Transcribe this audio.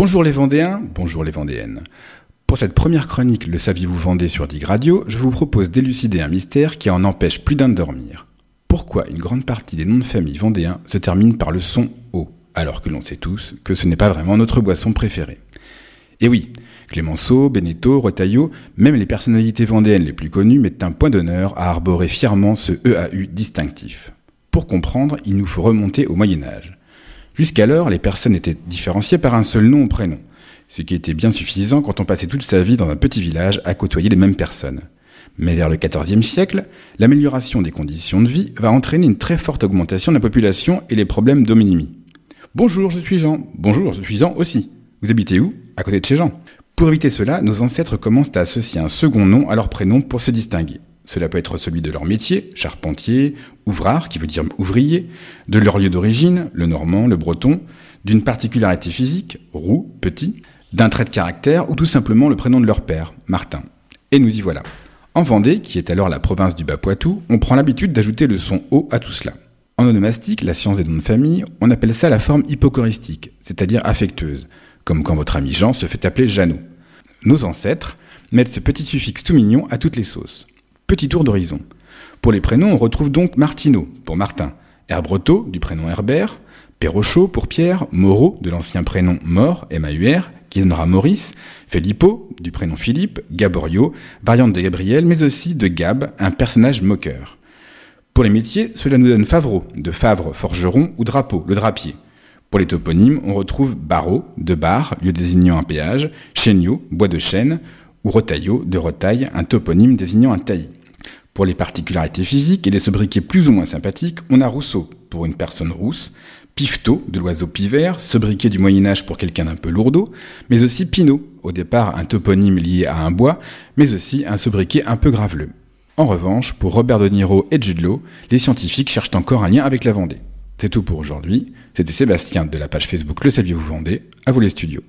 Bonjour les Vendéens, bonjour les Vendéennes. Pour cette première chronique Le Saviez-vous Vendée sur Dig Radio, je vous propose d'élucider un mystère qui en empêche plus d'un de dormir. Pourquoi une grande partie des noms de famille vendéens se terminent par le son O, alors que l'on sait tous que ce n'est pas vraiment notre boisson préférée? Et oui, Clémenceau, Beneteau, Retailleau, même les personnalités vendéennes les plus connues mettent un point d'honneur à arborer fièrement ce EAU distinctif. Pour comprendre, il nous faut remonter au Moyen Âge. Jusqu'alors, les personnes étaient différenciées par un seul nom ou prénom, ce qui était bien suffisant quand on passait toute sa vie dans un petit village à côtoyer les mêmes personnes. Mais vers le XIVe siècle, l'amélioration des conditions de vie va entraîner une très forte augmentation de la population et les problèmes d'homonymie. Bonjour, je suis Jean. Bonjour, je suis Jean aussi. Vous habitez où? À côté de chez Jean. Pour éviter cela, nos ancêtres commencent à associer un second nom à leur prénom pour se distinguer. Cela peut être celui de leur métier, charpentier, ouvrard, qui veut dire ouvrier, de leur lieu d'origine, le normand, le breton, d'une particularité physique, roux, petit, d'un trait de caractère ou tout simplement le prénom de leur père, Martin. Et nous y voilà. En Vendée, qui est alors la province du Bas-Poitou, on prend l'habitude d'ajouter le son O à tout cela. En onomastique, la science des noms de famille, on appelle ça la forme hypocoristique, c'est-à-dire affectueuse, comme quand votre ami Jean se fait appeler Jeannot. Nos ancêtres mettent ce petit suffixe tout mignon à toutes les sauces. Petit tour d'horizon. Pour les prénoms, on retrouve donc Martineau pour Martin, Herbretot du prénom Herbert, Perrochot pour Pierre, Moreau de l'ancien prénom Mort, M-A-U-R, qui donnera Maurice, Filippo du prénom Philippe, Gaborio, variante de Gabriel, mais aussi de Gab, un personnage moqueur. Pour les métiers, cela nous donne Favreau, de Favre, forgeron, ou Drapeau, le drapier. Pour les toponymes, on retrouve Barreau, de Bar, lieu désignant un péage, Chéniaux, bois de chêne, ou Retaillot, de Retaille, un toponyme désignant un taillis. Pour les particularités physiques et les sobriquets plus ou moins sympathiques, on a Rousseau pour une personne rousse, Pifto de l'oiseau pivert, sobriquet du Moyen Âge pour quelqu'un d'un peu lourdeau, mais aussi Pinot, au départ un toponyme lié à un bois, mais aussi un sobriquet un peu graveleux. En revanche, pour Robert De Niro et Jude les scientifiques cherchent encore un lien avec la Vendée. C'est tout pour aujourd'hui. C'était Sébastien de la page Facebook Le Saviez-vous Vendée. À vous les studios.